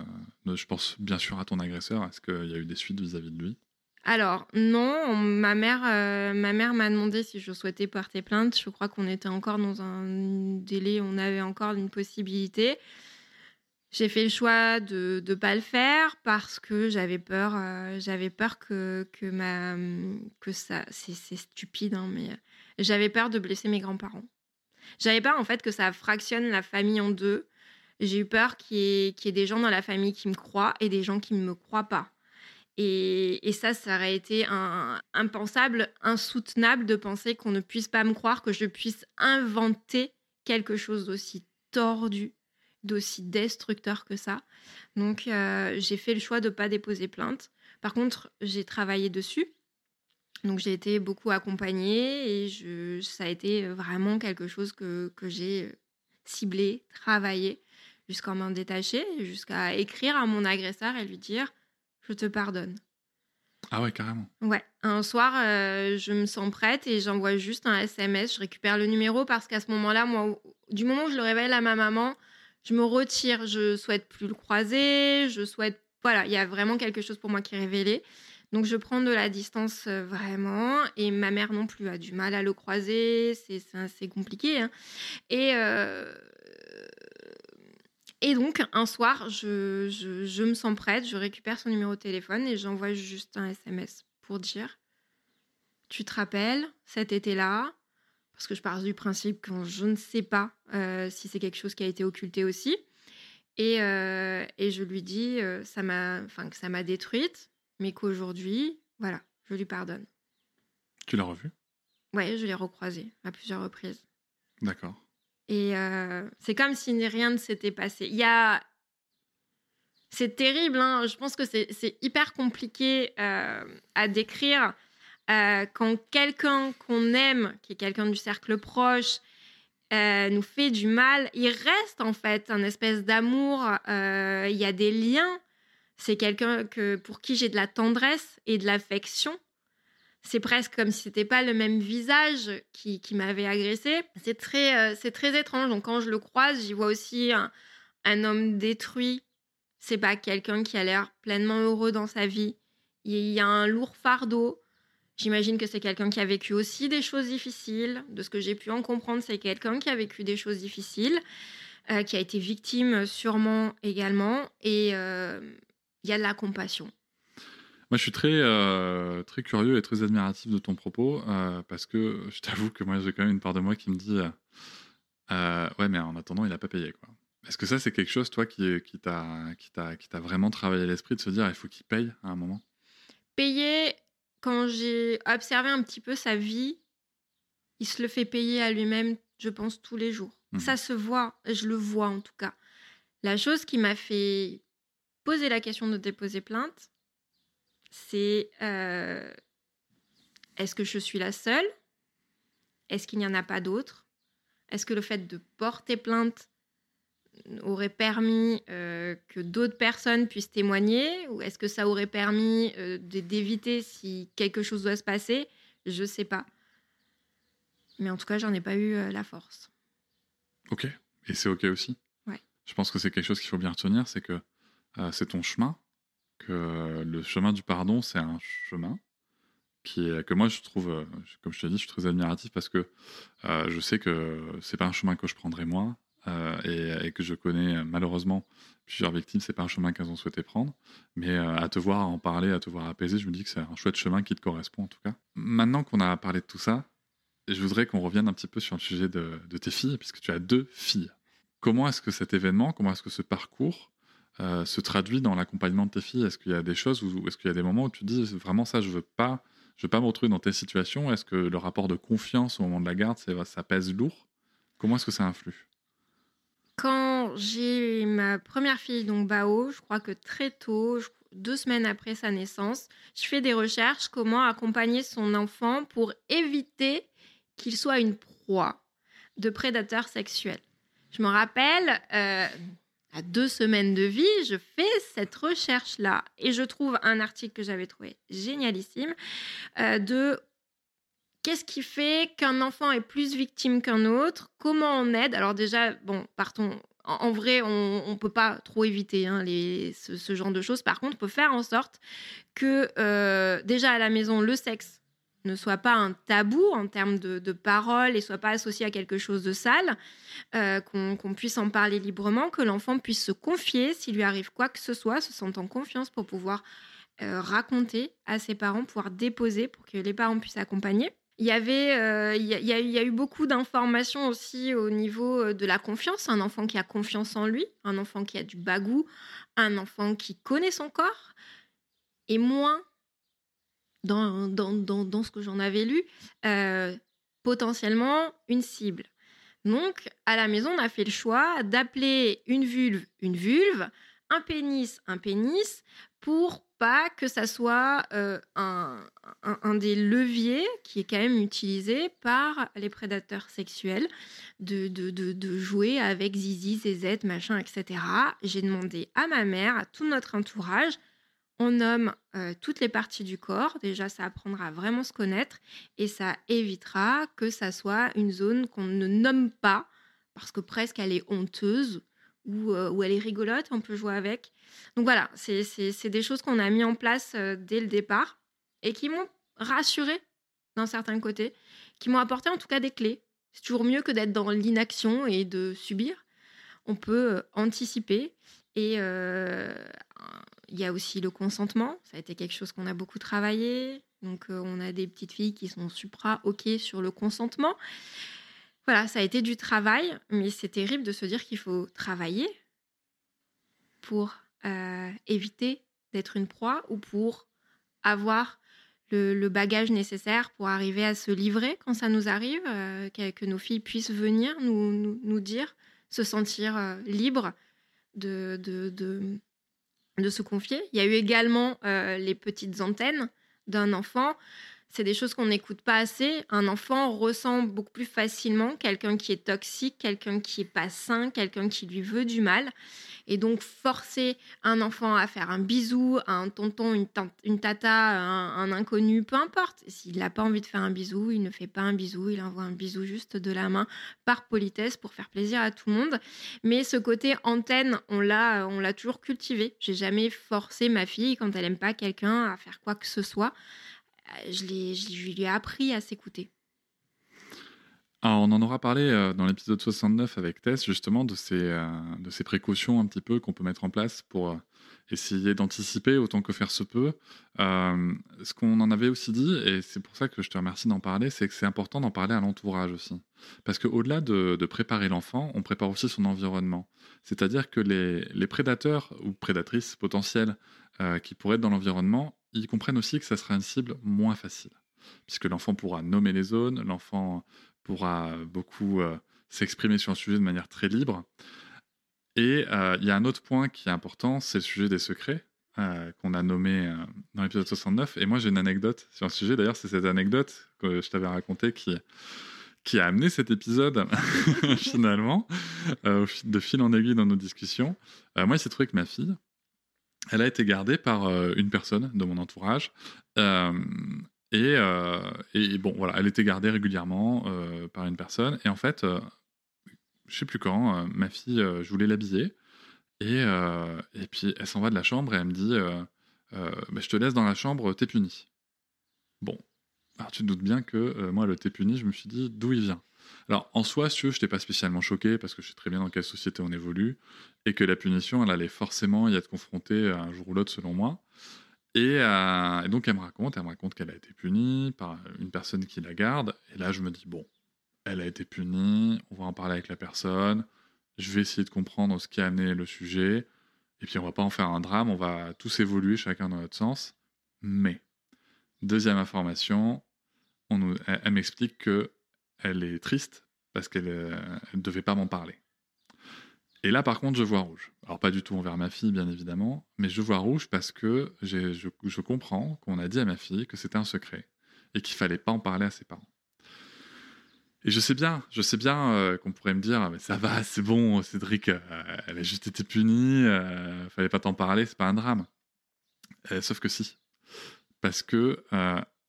euh, Je pense bien sûr à ton agresseur. Est-ce qu'il y a eu des suites vis-à-vis de lui? Alors non, ma mère, euh, ma mère m'a demandé si je souhaitais porter plainte. Je crois qu'on était encore dans un délai, on avait encore une possibilité. J'ai fait le choix de ne pas le faire parce que j'avais peur, j'avais peur que, que, ça, c'est stupide, hein, mais j'avais peur de blesser mes grands-parents. J'avais peur en fait que ça fractionne la famille en deux. J'ai eu peur qu'il y, ait des gens dans la famille qui me croient et des gens qui ne me croient pas. Et, ça, ça aurait été impensable, insoutenable de penser qu'on ne puisse pas me croire, que je puisse inventer quelque chose d'aussi tordu, d'aussi destructeur que ça. Donc euh, j'ai fait le choix de ne pas déposer plainte. Par contre, j'ai travaillé dessus. Donc j'ai été beaucoup accompagnée et je, ça a été vraiment quelque chose que, que j'ai ciblé, travaillé jusqu'à m'en détacher, jusqu'à écrire à mon agresseur et lui dire je te pardonne. Ah ouais, carrément. Ouais. Un soir, je me sens prête et j'envoie juste un SMS. Je récupère le numéro parce qu'à ce moment-là, moi, du moment où je le révèle à ma maman, je me retire. Je souhaite plus le croiser. Je souhaite. Voilà, il y a vraiment quelque chose pour moi qui est révélé. Donc je prends de la distance euh, vraiment et ma mère non plus a du mal à le croiser, c'est assez compliqué. Hein. Et, euh, et donc un soir, je, je, me sens prête, je récupère son numéro de téléphone et j'envoie juste un SMS pour dire Tu te rappelles cet été-là? Parce que je pars du principe que je ne sais pas euh, si c'est quelque chose qui a été occulté aussi. Et, et je lui dis ça m'a, que ça m'a détruite mais qu'aujourd'hui, voilà, je lui pardonne. Tu l'as revu? Oui, je l'ai recroisé à plusieurs reprises. D'accord. Et euh, c'est comme si rien ne s'était passé. Il y a. C'est terrible, hein je pense que c'est hyper compliqué euh, à décrire. Euh, quand quelqu'un qu'on aime, qui est quelqu'un du cercle proche, nous fait du mal, il reste en fait un espèce d'amour. Il y a des liens c'est quelqu'un que, pour qui j'ai de la tendresse et de l'affection. c'est presque comme si c'était pas le même visage qui, qui m'avait agressé. C'est très, euh, très étrange. Donc quand je le croise, j'y vois aussi un, un homme détruit. C'est pas quelqu'un qui a l'air pleinement heureux dans sa vie. Il y a un lourd fardeau. J'imagine que c'est quelqu'un qui a vécu aussi des choses difficiles. De ce que j'ai pu en comprendre, c'est quelqu'un qui a vécu des choses difficiles, euh, qui a été victime sûrement également. Et euh, il y a de la compassion. Moi, je suis très, euh, très curieux et très admiratif de ton propos parce que je t'avoue que moi, j'ai quand même une part de moi qui me dit Ouais, mais en attendant, il n'a pas payé. quoi. Est-ce que ça, c'est quelque chose, toi, qui, qui t'a vraiment travaillé l'esprit de se dire il faut qu'il paye à un moment? Payer, quand j'ai observé un petit peu sa vie, il se le fait payer à lui-même, je pense, tous les jours. Mhm. Ça se voit, je le vois en tout cas. La chose qui m'a fait poser la question de déposer plainte, c'est euh, est-ce que je suis la seule? Est-ce qu'il n'y en a pas d'autres? Est-ce que le fait de porter plainte aurait permis euh, que d'autres personnes puissent témoigner? Ou est-ce que ça aurait permis euh, d'éviter si quelque chose doit se passer? Je sais pas. Mais en tout cas, j'en ai pas eu la force. Ok. Et c'est ok aussi? Ouais. Je pense que c'est quelque chose qu'il faut bien retenir, c'est que c'est ton chemin, que le chemin du pardon, c'est un chemin qui que moi je trouve, euh, comme je te dis, je suis très admiratif parce que euh, je sais que c'est pas un chemin que je prendrai moi euh, et, que je connais euh, malheureusement plusieurs victimes, c'est pas un chemin qu'elles ont souhaité prendre. Mais euh, à te voir en parler, à te voir apaiser, je me dis que c'est un chouette chemin qui te correspond en tout cas. Maintenant qu'on a parlé de tout ça, je voudrais qu'on revienne un petit peu sur le sujet de, de tes filles, puisque tu as deux filles. Comment est-ce que cet événement, comment est-ce que ce parcours euh, se traduit dans l'accompagnement de tes filles? Est-ce qu'il y a des choses ou est-ce qu'il y a des moments où tu dis vraiment ça, je veux pas, je veux pas me retrouver dans telle situation? Est-ce que le rapport de confiance au moment de la garde, ça pèse lourd? Comment est-ce que ça influe? Quand j'ai ma première fille, donc Bao, je crois que très tôt, deux semaines après sa naissance, je fais des recherches comment accompagner son enfant pour éviter qu'il soit une proie de prédateurs sexuels. Je me rappelle, euh, à deux semaines de vie, je fais cette recherche-là et je trouve un article que j'avais trouvé génialissime euh, de Qu'est-ce qui fait qu'un enfant est plus victime qu'un autre Comment on aide Alors déjà, bon, partons. En, vrai, on ne peut pas trop éviter hein, ce genre de choses. Par contre, on peut faire en sorte que euh, déjà à la maison, le sexe ne soit pas un tabou en termes de, parole et soit pas associé à quelque chose de sale, euh, qu'on puisse en parler librement, que l'enfant puisse se confier s'il lui arrive quoi que ce soit, se sentant confiance pour pouvoir euh, raconter à ses parents, pouvoir déposer pour que les parents puissent accompagner. Il y avait, euh, il y, a- il y a eu- beaucoup d'informations aussi au niveau de la confiance. Un enfant qui a confiance en lui, un enfant qui a du bagou, un enfant qui connaît son corps, et moins dans, dans, ce que j'en avais lu, euh, potentiellement une cible. Donc, à la maison, on a fait le choix d'appeler une vulve une vulve, un pénis un pénis, pour pas que ça soit euh, un, des leviers qui est quand même utilisé par les prédateurs sexuels de, de, jouer avec zizi, zézette, machin, etc. J'ai demandé à ma mère, à tout notre entourage, on nomme euh, toutes les parties du corps. Déjà, ça apprendra à vraiment se connaître et ça évitera que ça soit une zone qu'on ne nomme pas parce que presque elle est honteuse ou, euh, elle est rigolote, on peut jouer avec. Donc voilà, c'est des choses qu'on a mis en place euh, dès le départ et qui m'ont rassurée d'un certain côté, qui m'ont apporté en tout cas des clés. C'est toujours mieux que d'être dans l'inaction et de subir. On peut euh, anticiper et il y a aussi le consentement. Ça a été quelque chose qu'on a beaucoup travaillé. Donc euh, on a des petites filles qui sont supra OK sur le consentement. Voilà, ça a été du travail, mais c'est terrible de se dire qu'il faut travailler pour euh, éviter d'être une proie ou pour avoir le, bagage nécessaire pour arriver à se livrer quand ça nous arrive, euh, que, nos filles puissent venir nous, nous, dire, se sentir euh, libres de, de se confier. Il y a eu également euh, les petites antennes d'un enfant. C'est des choses qu'on n'écoute pas assez. Un enfant ressent beaucoup plus facilement quelqu'un qui est toxique, quelqu'un qui est pas sain, quelqu'un qui lui veut du mal. Et donc, forcer un enfant à faire un bisou à un tonton, une, une tata, un, un, inconnu, peu importe. S'il n'a pas envie de faire un bisou, il ne fait pas un bisou, il envoie un bisou juste de la main par politesse pour faire plaisir à tout le monde. Mais ce côté antenne, on l'a, on l'a toujours cultivé. J'ai jamais forcé ma fille quand elle aime pas quelqu'un à faire quoi que ce soit. Euh, je, je lui ai appris à s'écouter. Alors, on en aura parlé euh, dans l'épisode 69 avec Tess, justement, de ces, euh, de ces précautions un petit peu qu'on peut mettre en place pour essayer d'anticiper autant que faire se peut. ce qu'on en avait aussi dit, et c'est pour ça que je te remercie d'en parler, c'est que c'est important d'en parler à l'entourage aussi. Parce qu'au-delà de, préparer l'enfant, on prépare aussi son environnement. C'est-à-dire que les, prédateurs ou prédatrices potentielles qui pourraient être dans l'environnement, ils comprennent aussi que ça sera une cible moins facile, puisque l'enfant pourra nommer les zones, l'enfant pourra beaucoup euh, s'exprimer sur un sujet de manière très libre. Et euh, il y a un autre point qui est important, c'est le sujet des secrets, euh, qu'on a nommé dans l'épisode 69. Et moi, j'ai une anecdote sur le sujet. D'ailleurs, c'est cette anecdote que je t'avais racontée qui, qui a amené cet épisode, [LAUGHS] finalement, de fil en aiguille dans nos discussions. moi, il s'est trouvé que ma fille, elle a été gardée par euh, une personne de mon entourage. Euh, euh, et, bon, voilà, elle était gardée régulièrement par une personne. Et en fait, je sais plus quand, ma fille, je voulais l'habiller. Et, et puis, elle s'en va de la chambre et elle me dit bah, Je te laisse dans la chambre, t'es puni. Bon, alors tu te doutes bien que moi, le t'es puni, je me suis dit d'où il vient? Alors, en soi, je n'étais pas spécialement choqué parce que je sais très bien dans quelle société on évolue et que la punition, elle allait forcément y être confrontée un jour ou l'autre, selon moi. Euh, et, donc, elle me raconte, elle me raconte qu'elle a été punie par une personne qui la garde. Et là, je me dis, bon, elle a été punie, on va en parler avec la personne, je vais essayer de comprendre ce qui a amené le sujet. Et puis, on va pas en faire un drame, on va tous évoluer chacun dans notre sens. Mais, deuxième information, on elle m'explique que elle est triste parce qu'elle ne euh, devait pas m'en parler. Et là, par contre, je vois rouge. Alors, pas du tout envers ma fille, bien évidemment, mais je vois rouge parce que je, comprends qu'on a dit à ma fille que c'était un secret et qu'il fallait pas en parler à ses parents. Et je sais bien, je sais bien euh, qu'on pourrait me dire, mais ça va, c'est bon, Cédric, euh, elle a juste été punie, ne fallait pas t'en parler, c'est pas un drame. sauf que si, parce que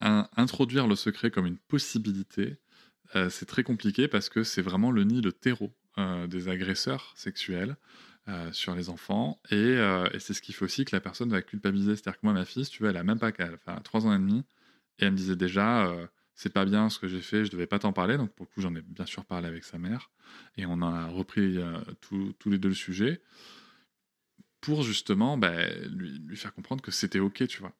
introduire le secret comme une possibilité, euh, c'est très compliqué parce que c'est vraiment le nid, le terreau euh, des agresseurs sexuels euh, sur les enfants. Et, c'est ce qui fait aussi que la personne va culpabiliser. C'est-à-dire que moi, ma fille, tu vois, elle a même pas enfin, 3 ans et demi, et elle me disait déjà, c'est pas bien ce que j'ai fait, je devais pas t'en parler. Donc, pour le coup, j'en ai bien sûr parlé avec sa mère. Et on a repris tous les deux le sujet pour justement bah, lui, faire comprendre que c'était OK, tu vois.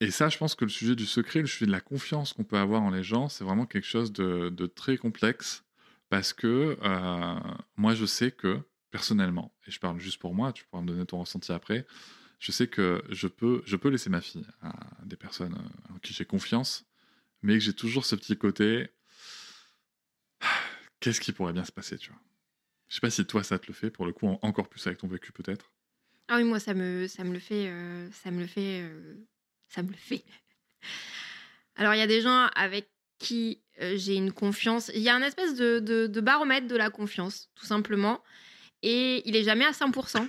Et ça, je pense que le sujet du secret, le sujet de la confiance qu'on peut avoir en les gens, c'est vraiment quelque chose de, très complexe parce que euh, moi, je sais que personnellement, et je parle juste pour moi, tu pourras me donner ton ressenti après, je sais que je peux, je peux laisser ma fille à des personnes euh, en qui j'ai confiance, mais que j'ai toujours ce petit côté, [SIGHS] qu'est-ce qui pourrait bien se passer, tu vois? Je sais pas si toi ça te le fait, pour le coup, encore plus avec ton vécu peut-être. Ah oui, moi ça me, ça me le fait, euh, ça me le fait ça me le fait. Alors, il y a des gens avec qui euh, j'ai une confiance. Il y a un espèce de, baromètre de la confiance, tout simplement. Et il est jamais à 100%.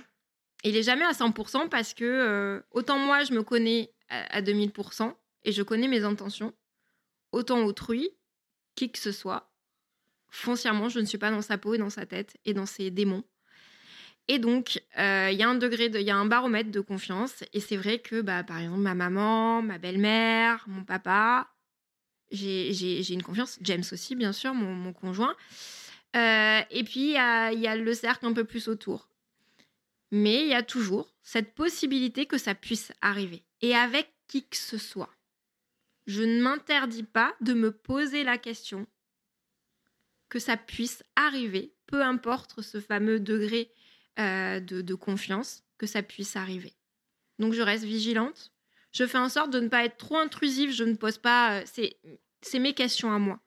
Il est jamais à 100% parce que euh, autant moi, je me connais à, à 2000% et je connais mes intentions, autant autrui, qui que ce soit, foncièrement, je ne suis pas dans sa peau et dans sa tête et dans ses démons. Et donc, euh, il y a un degré, il y a un baromètre de confiance. Et c'est vrai que, bah, par exemple, ma maman, ma belle-mère, mon papa, j'ai une confiance. James aussi, bien sûr, mon, conjoint. Euh, et puis, il y a, le cercle un peu plus autour. Mais il y a toujours cette possibilité que ça puisse arriver. Et avec qui que ce soit. Je ne m'interdis pas de me poser la question que ça puisse arriver, peu importe ce fameux degré euh, de, confiance que ça puisse arriver. Donc je reste vigilante. Je fais en sorte de ne pas être trop intrusive. Je ne pose pas. Euh, c'est mes questions à moi.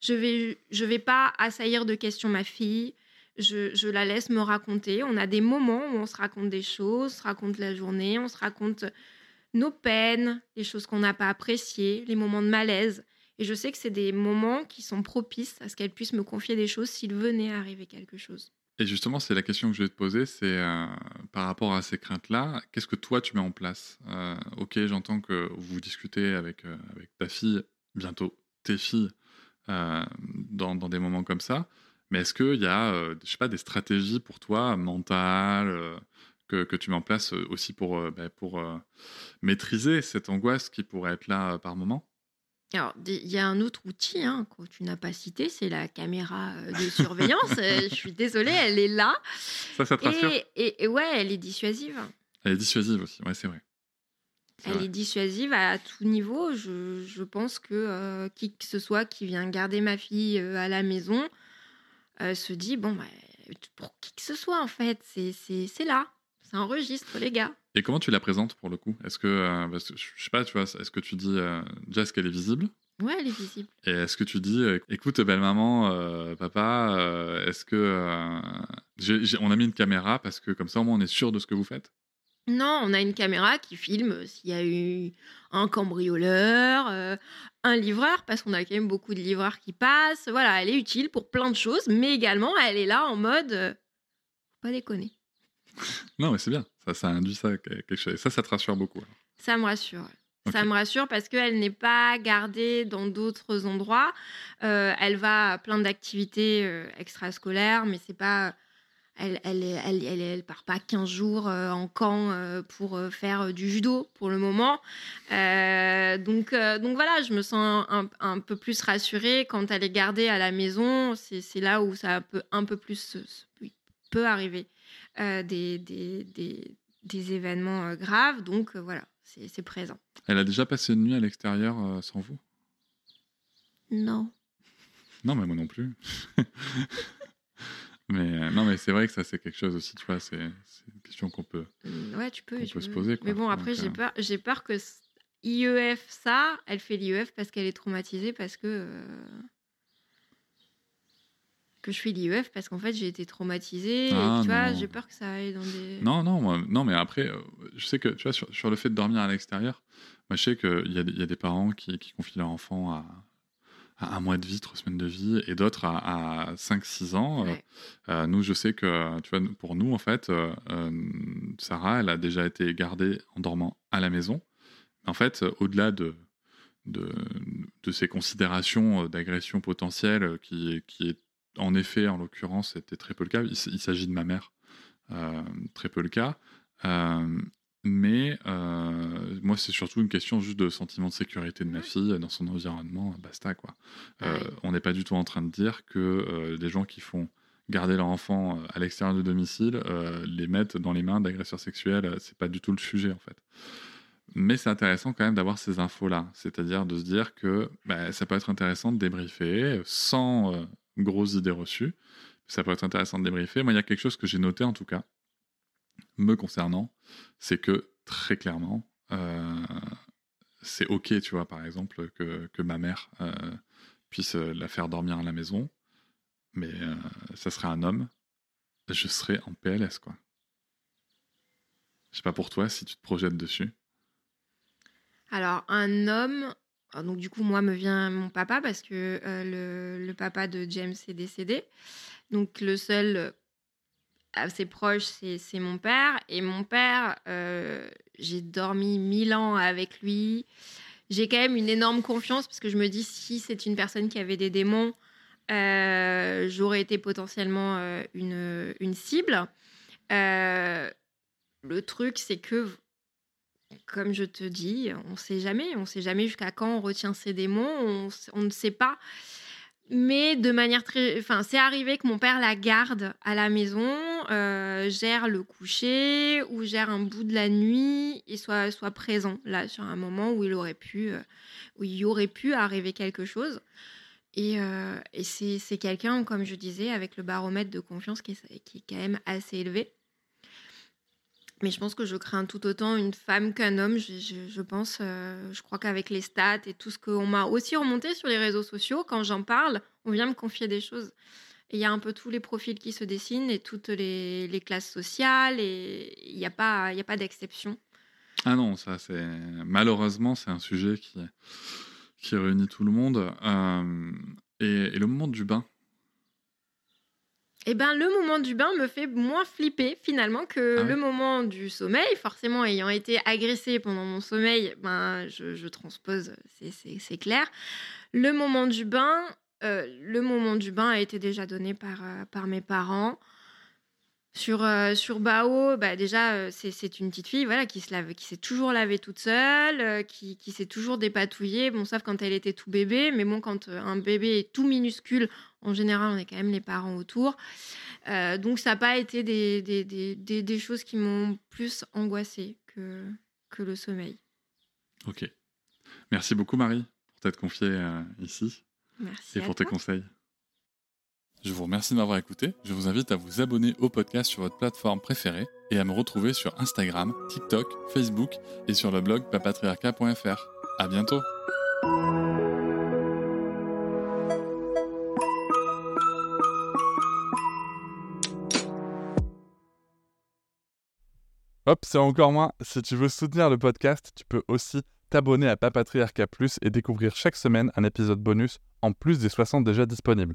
Je vais je vais pas assaillir de questions ma fille. Je, je, la laisse me raconter. On a des moments où on se raconte des choses, on se raconte la journée, on se raconte nos peines, les choses qu'on n'a pas appréciées, les moments de malaise. Et je sais que c'est des moments qui sont propices à ce qu'elle puisse me confier des choses s'il venait à arriver quelque chose. Et justement, c'est la question que je vais te poser, c'est euh, par rapport à ces craintes-là, qu'est-ce que toi tu mets en place? Euh, Ok, j'entends que vous discutez avec, euh, avec ta fille, bientôt tes filles, dans, dans, des moments comme ça, mais est-ce qu'il y a, je sais pas, des stratégies pour toi, mentales, que, que, tu mets en place aussi pour, bah, pour maîtriser cette angoisse qui pourrait être là par moment? Alors, il y a un autre outil hein, que tu n'as pas cité, c'est la caméra euh, de surveillance. [LAUGHS] Euh, je suis désolée, elle est là. Ça, ça te rassure? et, ouais, elle est dissuasive. Elle est dissuasive aussi, ouais, c'est vrai. elle est dissuasive à tout niveau. Je, je pense que euh, qui que ce soit qui vient garder ma fille à la maison se dit bon, bah, pour qui que ce soit, en fait, c'est là. Ça enregistre, les gars. Et comment tu la présentes pour le coup? Est-ce que, euh, je sais pas, tu vois, est-ce que tu dis euh, déjà est-ce qu'elle est visible? Ouais, elle est visible. Et est-ce que tu dis, euh, écoute, belle maman, papa, est-ce que on a mis une caméra parce que comme ça au moins on est sûr de ce que vous faites? Non, on a une caméra qui filme s'il y a eu un cambrioleur, un livreur, parce qu'on a quand même beaucoup de livreurs qui passent. Voilà, elle est utile pour plein de choses, mais également elle est là en mode, pas déconner. [LAUGHS] non, mais c'est bien. Ça, ça induit ça quelque chose. Ça, ça te rassure beaucoup. Ça me rassure. Ça me rassure parce qu'elle n'est pas gardée dans d'autres endroits. Euh, elle va à plein d'activités euh, extrascolaires, mais c'est pas. Elle, elle, elle, elle, part pas 15 jours euh, en camp pour faire du judo pour le moment. donc, donc voilà, je me sens un, un, peu plus rassurée quand elle est gardée à la maison. C'est là où ça peut un peu plus peut arriver. Euh, des, des, des, événements euh, graves. Donc euh, voilà, c'est présent. Elle a déjà passé une nuit à l'extérieur sans vous? Non. Non, mais moi non plus. [LAUGHS] mais non, mais c'est vrai que ça, c'est quelque chose aussi, tu vois, c'est une question qu'on peut, mmh, ouais, tu peux, se poser. Mais bon, après, j'ai peur, j'ai peur que IEF, ça, elle fait l'IEF parce qu'elle est traumatisée, parce que que je fais l'IEF parce qu'en fait j'ai été traumatisée et ah, tu vois j'ai peur que ça aille dans des non non non mais après euh, je sais que tu vois sur, le fait de dormir à l'extérieur moi je sais qu'il y, a, y a des parents qui, confient leur enfant à, un mois de vie trois semaines de vie et d'autres à, 5-6 ans euh, euh, nous je sais que tu vois pour nous en fait Sarah elle a déjà été gardée en dormant à la maison. En fait au-delà de de, de, ces considérations d'agression potentielle qui, qui est en effet, en l'occurrence, c'était très peu le cas. Il, s'agit de ma mère, euh, très peu le cas. Euh, mais euh, moi, c'est surtout une question juste de sentiment de sécurité de ma fille dans son environnement. Basta, quoi. on n'est pas du tout en train de dire que des gens qui font garder leur enfant à l'extérieur du domicile, les mettent dans les mains d'agresseurs sexuels, c'est pas du tout le sujet, en fait. Mais c'est intéressant quand même d'avoir ces infos-là, c'est-à-dire de se dire que bah, ça peut être intéressant de débriefer sans grosse idée reçue. Ça peut être intéressant de débriefer. Moi, il y a quelque chose que j'ai noté en tout cas, me concernant, c'est que très clairement, euh, c'est ok, tu vois, par exemple, que, que ma mère euh, puisse la faire dormir à la maison, mais euh, ça serait un homme, je serais en PLS, quoi. Je sais pas pour toi si tu te projettes dessus. Alors, un homme, donc du coup, moi me vient mon papa parce que euh, le, papa de James est décédé. Donc le seul euh, assez proche, c'est mon père. Et mon père, euh, j'ai dormi mille ans avec lui. J'ai quand même une énorme confiance parce que je me dis si c'est une personne qui avait des démons, j'aurais été potentiellement une, une cible. le truc, c'est que comme je te dis, on ne sait jamais. On ne sait jamais jusqu'à quand on retient ses démons. On, ne sait pas. Mais de manière très. Enfin, c'est arrivé que mon père la garde à la maison, euh, gère le coucher ou gère un bout de la nuit et soit, soit présent là sur un moment où il aurait pu, euh, où il y aurait pu arriver quelque chose. Et, euh, c'est quelqu'un, comme je disais, avec le baromètre de confiance qui est, qui est quand même assez élevé. Mais je pense que je crains tout autant une femme qu'un homme. Je, pense, euh, je crois qu'avec les stats et tout ce qu'on m'a aussi remonté sur les réseaux sociaux, quand j'en parle, on vient me confier des choses. Et il y a un peu tous les profils qui se dessinent et toutes les, classes sociales et il n'y a pas, pas d'exception. Ah non, ça c'est malheureusement c'est un sujet qui, qui réunit tout le monde. Euh, et, le moment du bain. Eh ben, le moment du bain me fait moins flipper finalement que ah le moment du sommeil. Forcément, ayant été agressée pendant mon sommeil, ben, je, transpose, c'est clair. Le moment du bain, euh, le moment du bain a été déjà donné par, euh, par mes parents. Sur, euh, sur Bao, bah déjà, euh, c'est une petite fille voilà, qui se lave, qui s'est toujours lavée toute seule, euh, qui, qui s'est toujours dépatouillée. Bon, sauf quand elle était tout bébé, mais bon, quand un bébé est tout minuscule, en général, on est quand même les parents autour. donc, ça n'a pas été des, des, des, des choses qui m'ont plus angoissée que, que le sommeil. Ok. Merci beaucoup, Marie, pour t'être confiée ici. Merci. Et pour tes conseils. Je vous remercie de m'avoir écouté. Je vous invite à vous abonner au podcast sur votre plateforme préférée et à me retrouver sur Instagram, TikTok, Facebook et sur le blog papatriarca.fr. À bientôt! Hop, c'est encore moins. Si tu veux soutenir le podcast, tu peux aussi t'abonner à Papatriarca Plus et découvrir chaque semaine un épisode bonus en plus des 60 déjà disponibles